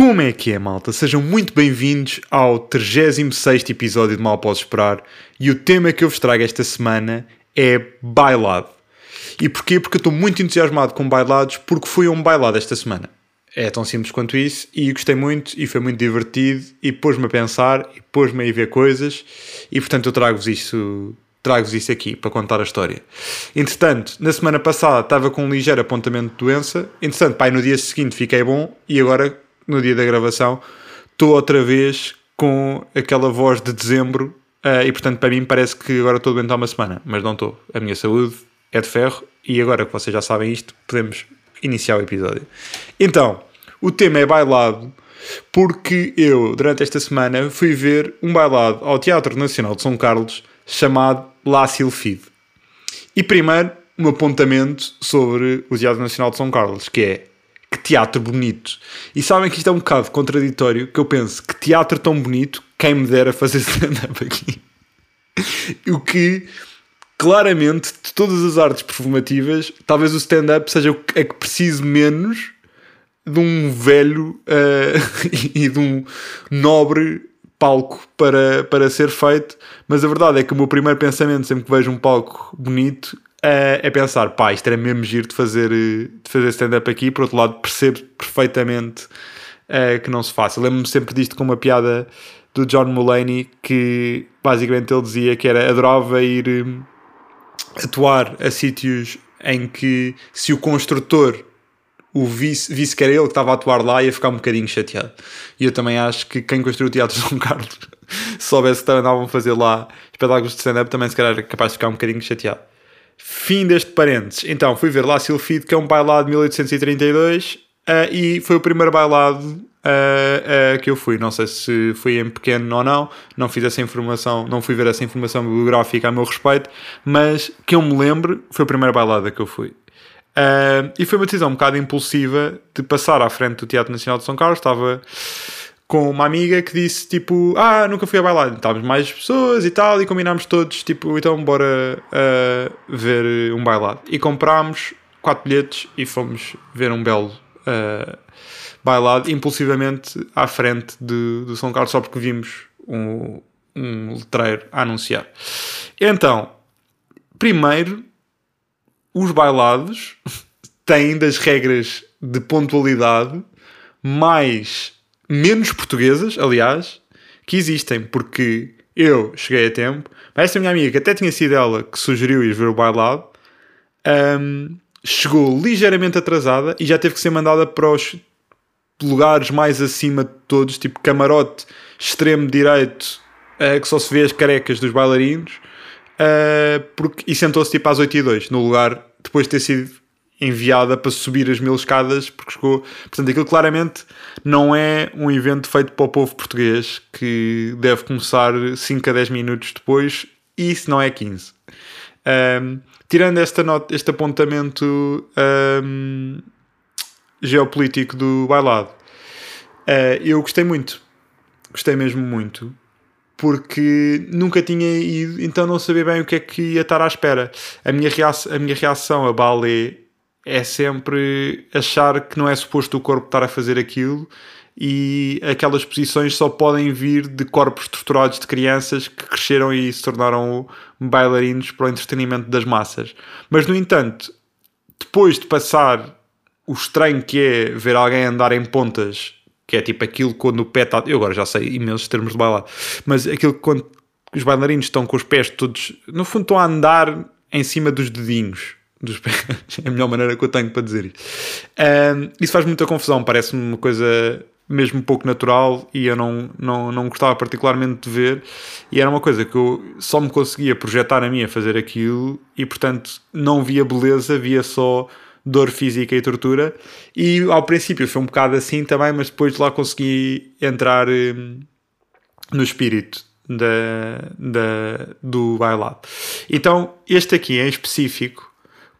Como é que é, malta? Sejam muito bem-vindos ao 36 episódio de Mal Posso Esperar e o tema que eu vos trago esta semana é bailado. E porquê? Porque eu estou muito entusiasmado com bailados porque fui um bailado esta semana. É tão simples quanto isso e gostei muito e foi muito divertido e pôs-me a pensar e pôs-me a ver coisas e portanto eu trago-vos isso trago-vos isso aqui para contar a história. Entretanto, na semana passada estava com um ligeiro apontamento de doença. Entretanto, pai, no dia seguinte fiquei bom e agora no dia da gravação, estou outra vez com aquela voz de dezembro uh, e portanto para mim parece que agora estou doente há uma semana, mas não estou. A minha saúde é de ferro e agora que vocês já sabem isto, podemos iniciar o episódio. Então, o tema é bailado porque eu, durante esta semana, fui ver um bailado ao Teatro Nacional de São Carlos chamado La Silfide. E primeiro, um apontamento sobre o Teatro Nacional de São Carlos, que é que teatro bonito. E sabem que isto é um bocado contraditório, que eu penso, que teatro tão bonito, quem me dera fazer stand-up aqui. o que, claramente, de todas as artes performativas, talvez o stand-up seja o que, que precise menos de um velho uh, e de um nobre palco para, para ser feito, mas a verdade é que o meu primeiro pensamento, sempre que vejo um palco bonito, é, é pensar, pá, isto era mesmo giro de fazer, de fazer stand-up aqui. Por outro lado, percebo perfeitamente é, que não se faça. Lembro-me sempre disto com uma piada do John Mulaney que basicamente ele dizia que era adorava ir um, atuar a sítios em que se o construtor o vice, vice que era ele que estava a atuar lá ia ficar um bocadinho chateado. E eu também acho que quem construiu o Teatro São Carlos soubesse que andavam a fazer lá espetáculos de stand-up também se calhar era capaz de ficar um bocadinho chateado. Fim deste parênteses. Então, fui ver lá Silfide, que é um bailado de 1832, uh, e foi o primeiro bailado uh, uh, que eu fui. Não sei se fui em pequeno ou não, não fiz essa informação, não fui ver essa informação biográfica a meu respeito, mas que eu me lembro, foi a primeira bailada que eu fui. e foi uma decisão um bocado impulsiva de passar à frente do Teatro Nacional de São Carlos. Estava com uma amiga que disse tipo, ah, nunca fui a bailar. Estávamos mais pessoas e tal, e combinámos todos, tipo, então bora uh, ver um bailado. E comprámos quatro bilhetes e fomos ver um belo uh, bailado, impulsivamente à frente de, do São Carlos, só porque vimos um, um letreiro a anunciar. Então, primeiro, os bailados têm das regras de pontualidade mais menos portuguesas, aliás, que existem, porque eu cheguei a tempo, mas esta minha amiga, que até tinha sido ela que sugeriu ir ver o bailado, um, chegou ligeiramente atrasada e já teve que ser mandada para os lugares mais acima de todos, tipo camarote extremo direito, uh, que só se vê as carecas dos bailarinos, uh, porque, e sentou-se tipo às 8 e 2 no lugar, depois de ter sido enviada para subir as mil escadas, porque chegou. Portanto, aquilo claramente não é um evento feito para o povo português que deve começar 5 a 10 minutos depois, e se não é 15. Um, tirando esta nota, este apontamento um, geopolítico do bailado, uh, eu gostei muito. Gostei mesmo muito. Porque nunca tinha ido, então não sabia bem o que é que ia estar à espera. A minha reação, a, minha reação a balé é sempre achar que não é suposto o corpo estar a fazer aquilo e aquelas posições só podem vir de corpos estruturados de crianças que cresceram e se tornaram bailarinos para o entretenimento das massas. Mas, no entanto, depois de passar o estranho que é ver alguém andar em pontas, que é tipo aquilo quando o pé está. Eu agora já sei imensos termos de bailar, mas aquilo quando os bailarinos estão com os pés todos. No fundo, estão a andar em cima dos dedinhos dos pés. é a melhor maneira que eu tenho para dizer isso. Um, isso faz muita confusão, parece-me uma coisa mesmo pouco natural e eu não, não, não gostava particularmente de ver. E era uma coisa que eu só me conseguia projetar a mim a fazer aquilo e, portanto, não via beleza, via só dor física e tortura. E ao princípio foi um bocado assim também, mas depois de lá consegui entrar hum, no espírito da, da, do bailado. Então, este aqui em específico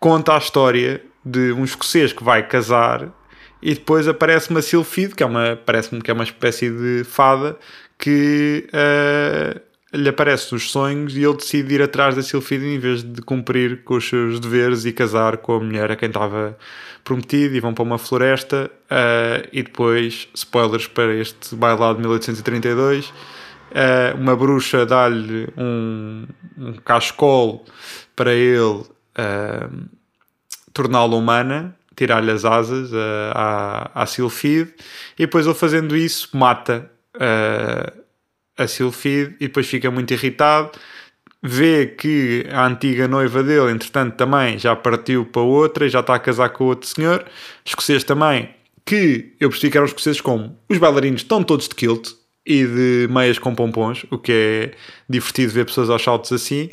conta a história de um escocês que vai casar e depois aparece uma Sylphide, que é uma, parece-me que é uma espécie de fada, que uh, lhe aparece nos sonhos e ele decide ir atrás da Sylphide em vez de cumprir com os seus deveres e casar com a mulher a quem estava prometido e vão para uma floresta uh, e depois, spoilers para este bailado de 1832, uh, uma bruxa dá-lhe um, um cascol para ele torná-la humana tirar-lhe as asas uh, à, à Sylphide e depois ele fazendo isso mata uh, a Sylphide e depois fica muito irritado vê que a antiga noiva dele entretanto também já partiu para outra e já está a casar com outro senhor escocês também que eu percebi que eram escoceses como os bailarinos estão todos de kilt e de meias com pompons, o que é divertido ver pessoas aos saltos assim.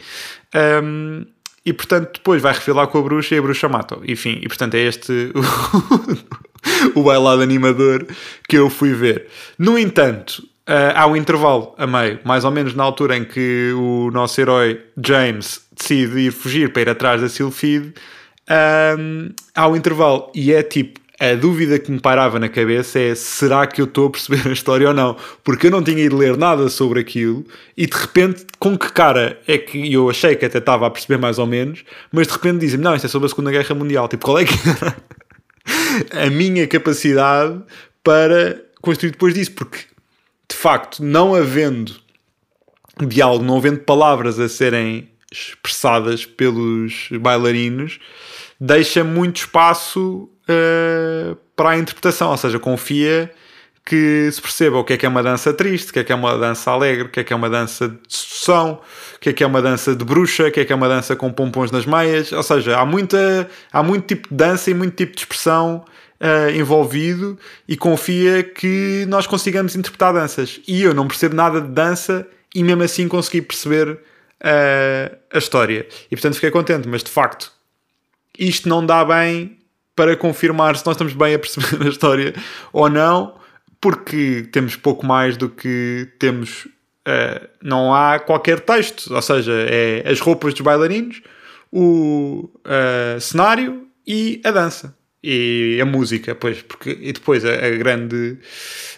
Um, e portanto depois vai refilar com a bruxa e a bruxa mata Enfim, e portanto é este o, o bailado animador que eu fui ver. No entanto, uh, há um intervalo a meio, mais ou menos na altura em que o nosso herói James decide ir fugir para ir atrás da Sylphide. Um, há um intervalo e é tipo a dúvida que me parava na cabeça é será que eu estou a perceber a história ou não? Porque eu não tinha ido ler nada sobre aquilo e de repente, com que cara é que eu achei que até estava a perceber mais ou menos, mas de repente dizem-me, não, isto é sobre a Segunda Guerra Mundial. Tipo, qual é que era a minha capacidade para construir depois disso? Porque, de facto, não havendo diálogo, não havendo palavras a serem expressadas pelos bailarinos, deixa muito espaço uh, para a interpretação, ou seja, confia que se perceba o que é que é uma dança triste, o que é que é uma dança alegre, o que é que é uma dança de sucessão, o que é que é uma dança de bruxa, o que é que é uma dança com pompons nas meias, ou seja, há, muita, há muito tipo de dança e muito tipo de expressão uh, envolvido e confia que nós consigamos interpretar danças. E eu não percebo nada de dança e mesmo assim consegui perceber uh, a história. E portanto fiquei contente, mas de facto isto não dá bem para confirmar se nós estamos bem a perceber a história ou não, porque temos pouco mais do que temos. Uh, não há qualquer texto, ou seja, é as roupas dos bailarinos, o uh, cenário e a dança e a música, pois, porque e depois a, a, grande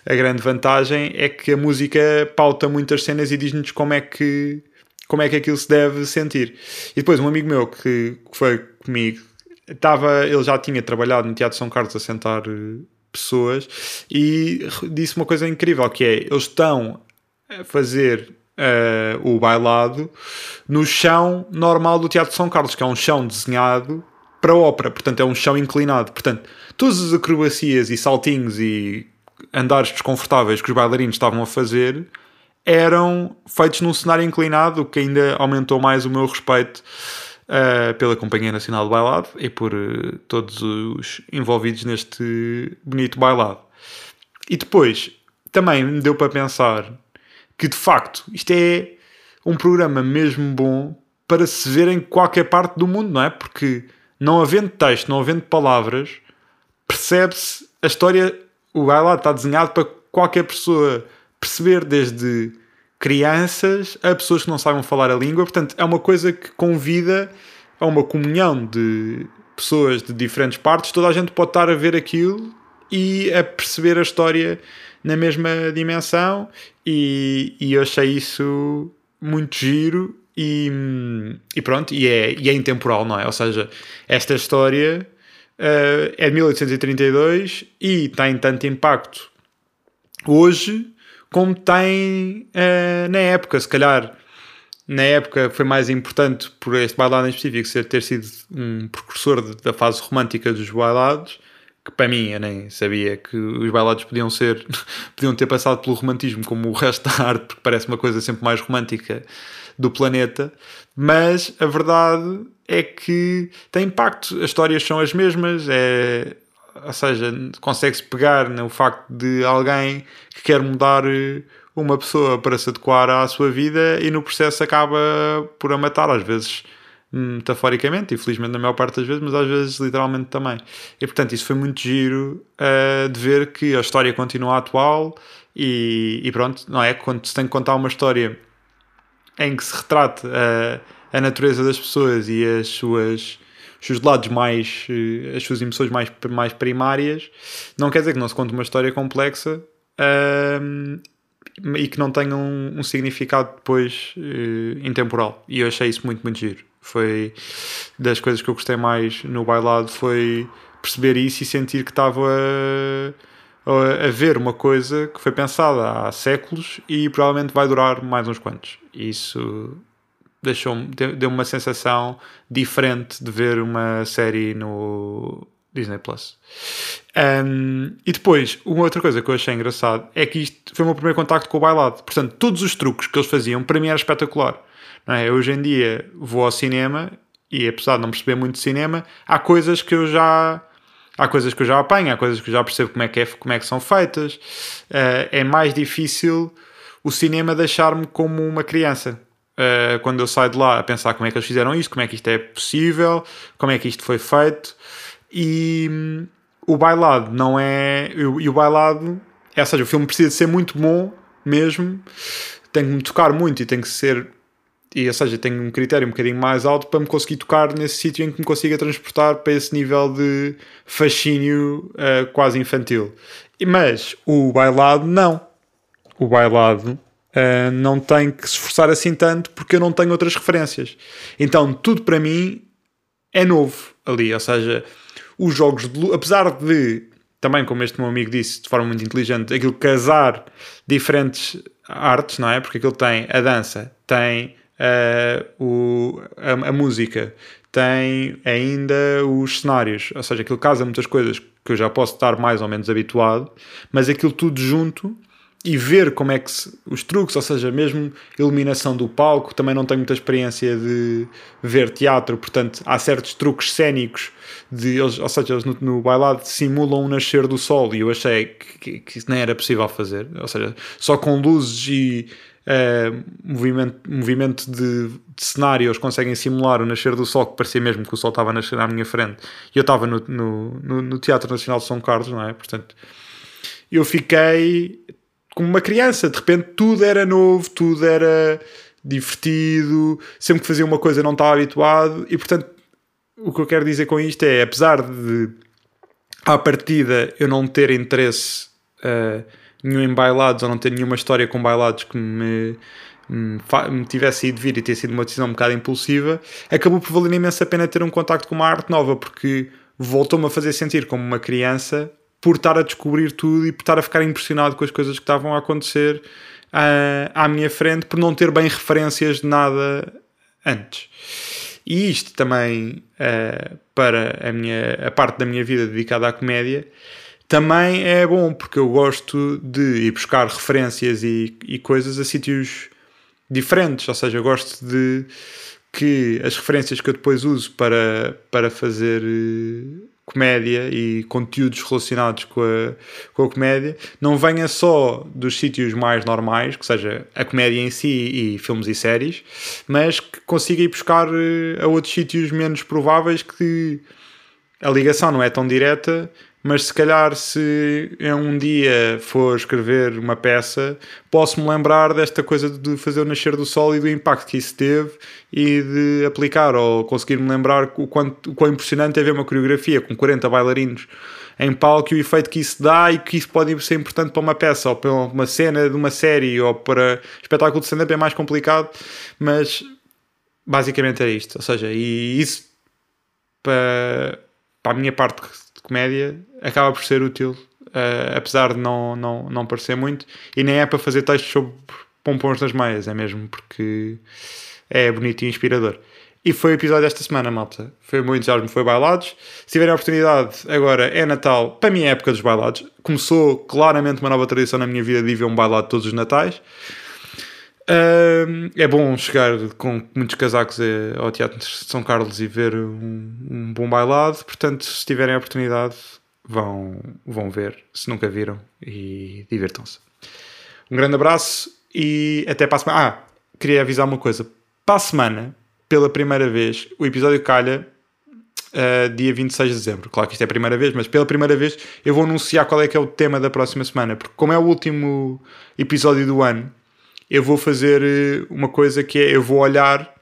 a grande vantagem é que a música pauta muitas cenas e diz-nos como é que como é que aquilo se deve sentir. E depois um amigo meu que, que foi comigo estava, ele já tinha trabalhado no Teatro São Carlos a sentar eh, pessoas e disse uma coisa incrível que é, eles estão a fazer uh, o bailado no chão normal do Teatro São Carlos, que é um chão desenhado para ópera, portanto é um chão inclinado. Portanto, todas as acrobacias e saltinhos e andares desconfortáveis que os bailarinos estavam a fazer eram feitos num cenário inclinado, o que ainda aumentou mais o meu respeito uh, pela Companhia Nacional de Bailado e por uh, todos os envolvidos neste bonito bailado. E depois também me deu para pensar que de facto isto é um programa mesmo bom para se ver em qualquer parte do mundo, não é? Porque não havendo texto, não havendo palavras, percebe-se a história, o bailado está desenhado para qualquer pessoa perceber desde crianças a pessoas que não sabem falar a língua. Portanto, é uma coisa que convida a uma comunhão de pessoas de diferentes partes. Toda a gente pode estar a ver aquilo e a perceber a história na mesma dimensão. E, e eu achei isso muito giro. E, e pronto, e é, e é intemporal, não é? Ou seja, esta história uh, é de 1832 e tem tanto impacto hoje como tem uh, na época. Se calhar na época foi mais importante por este bailado em específico ser ter sido um precursor de, da fase romântica dos bailados que para mim eu nem sabia que os bailados podiam ser podiam ter passado pelo romantismo como o resto da arte porque parece uma coisa sempre mais romântica do planeta mas a verdade é que tem impacto as histórias são as mesmas é ou seja, consegue-se pegar no facto de alguém que quer mudar eh, uma pessoa para se adequar à sua vida e no processo acaba por a matar, às vezes metaforicamente, e felizmente na maior parte das vezes, mas às vezes literalmente também. E portanto, isso foi muito giro uh, de ver que a história continua atual e, e, pronto, não é? Quando se tem que contar uma história em que se retrate a, a natureza das pessoas e as suas os seus lados mais as suas emoções mais, mais primárias. Não quer dizer que não se conte uma história complexa um, e que não tenha um, um significado depois uh, intemporal. E eu achei isso muito muito giro. Foi das coisas que eu gostei mais no bailado foi perceber isso e sentir que estava a, a ver uma coisa que foi pensada há séculos e provavelmente vai durar mais uns quantos. Isso deixou-me deu uma sensação diferente de ver uma série no Disney Plus. Um, e depois, uma outra coisa que eu achei engraçado é que isto foi o meu primeiro contacto com o bailado. Portanto, todos os truques que eles faziam para mim era espetacular. Não é? Hoje em dia vou ao cinema e apesar de não perceber muito de cinema, há coisas que eu já há coisas que eu já apanho, há coisas que eu já percebo como é que, é, como é que são feitas. Uh, é mais difícil o cinema deixar-me como uma criança. Uh, quando eu saio de lá a pensar como é que eles fizeram isto, como é que isto é possível, como é que isto foi feito. E hum, o bailado não é. E o bailado, é, ou seja, o filme precisa de ser muito bom mesmo, tem que me tocar muito e tem que ser e ou seja, tenho um critério um bocadinho mais alto para me conseguir tocar nesse sítio em que me consiga transportar para esse nível de fascínio uh, quase infantil. Mas o bailado não. O bailado uh, não tem que se esforçar assim tanto porque eu não tenho outras referências. Então tudo para mim é novo ali, ou seja, os jogos de apesar de também como este meu amigo disse de forma muito inteligente, aquilo casar diferentes artes, não é? Porque aquilo tem a dança, tem uh, o, a, a, música, tem ainda os cenários, ou seja, aquilo casa muitas coisas que eu já posso estar mais ou menos habituado, mas aquilo tudo junto e ver como é que se, os truques, ou seja, mesmo iluminação do palco, também não tenho muita experiência de ver teatro, portanto há certos truques cênicos de eles, ou seja, eles no, no bailado simulam o nascer do sol e eu achei que, que, que isso nem era possível fazer, ou seja, só com luzes e uh, movimento, movimento de, de cenários conseguem simular o nascer do sol, que parecia mesmo que o sol estava a nascer à minha frente. E eu estava no, no, no, no Teatro Nacional de São Carlos, não é? Portanto, eu fiquei como uma criança, de repente tudo era novo, tudo era divertido, sempre que fazia uma coisa não estava habituado, e portanto, o que eu quero dizer com isto é, apesar de à partida eu não ter interesse uh, nenhum em bailados ou não ter nenhuma história com bailados que me, me, me tivesse ido vir e ter sido uma decisão um bocado impulsiva, acabou por valer imensa pena ter um contacto com uma arte nova, porque voltou-me a fazer sentir como uma criança por estar a descobrir tudo e por estar a ficar impressionado com as coisas que estavam a acontecer uh, à minha frente, por não ter bem referências de nada antes. E isto também, uh, para a, minha, a parte da minha vida dedicada à comédia, também é bom, porque eu gosto de ir buscar referências e, e coisas a sítios diferentes, ou seja, eu gosto de que as referências que eu depois uso para, para fazer comédia e conteúdos relacionados com a, com a comédia. Não venha só dos sítios mais normais, que seja a comédia em si e filmes e séries, mas que consiga ir buscar uh, a outros sítios menos prováveis que a ligação não é tão direta mas se calhar se é um dia for escrever uma peça, posso-me lembrar desta coisa de fazer o nascer do sol e do impacto que isso teve e de aplicar, ou conseguir-me lembrar o, quanto, o quão impressionante é ver uma coreografia com 40 bailarinos em palco e o efeito que isso dá e que isso pode ser importante para uma peça ou para uma cena de uma série ou para espetáculo de stand-up é mais complicado, mas basicamente é isto. Ou seja, e isso para, para a minha parte comédia acaba por ser útil, uh, apesar de não, não, não parecer muito. E nem é para fazer textos sobre pompons nas meias, é mesmo porque é bonito e inspirador. E foi o episódio desta semana, malta. Foi muito entusiasmo, foi bailados. Se tiverem a oportunidade, agora é Natal, para mim é época dos bailados. Começou claramente uma nova tradição na minha vida de ir ver um bailado todos os Natais. É bom chegar com muitos casacos ao Teatro de São Carlos e ver um, um, bom bailado. Portanto, se tiverem a oportunidade, vão, vão ver, se nunca viram, e divirtam-se. Um grande abraço e até para a semana. Ah, queria avisar uma coisa. Para a semana, pela primeira vez, o episódio calha uh, dia 26 de dezembro. Claro que isto é a primeira vez, mas pela primeira vez eu vou anunciar qual é que é o tema da próxima semana. Porque como é o último episódio do ano eu vou fazer eh, uma coisa que é eu vou olhar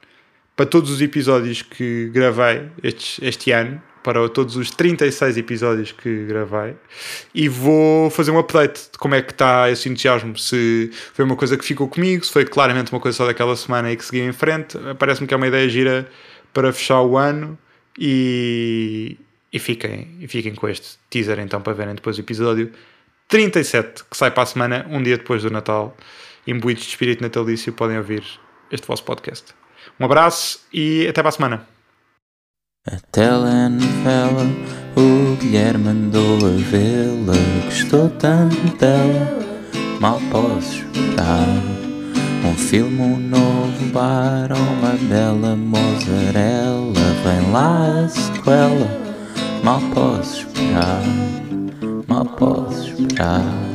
para todos os episódios que gravei este, este ano, para todos os 36 episódios que gravei, e vou fazer um update de como é que está esse entusiasmo. Se foi uma coisa que ficou comigo, se foi claramente uma coisa só daquela semana e que segui em frente. Parece-me que é uma ideia gira para fechar o ano e, e, fiquem, e fiquem com este teaser então para verem depois o episódio 37, que sai para a semana, um dia depois do Natal. Imbuídos de espírito natalício, podem ouvir este vosso podcast. Um abraço e até para a semana. A telenovela, o Guilherme mandou a vê-la, gostou tanto dela, mal posso esperar. Um filme, um novo bar, uma bela mozzarella, vem lá a sequela, mal posso esperar, mal posso esperar.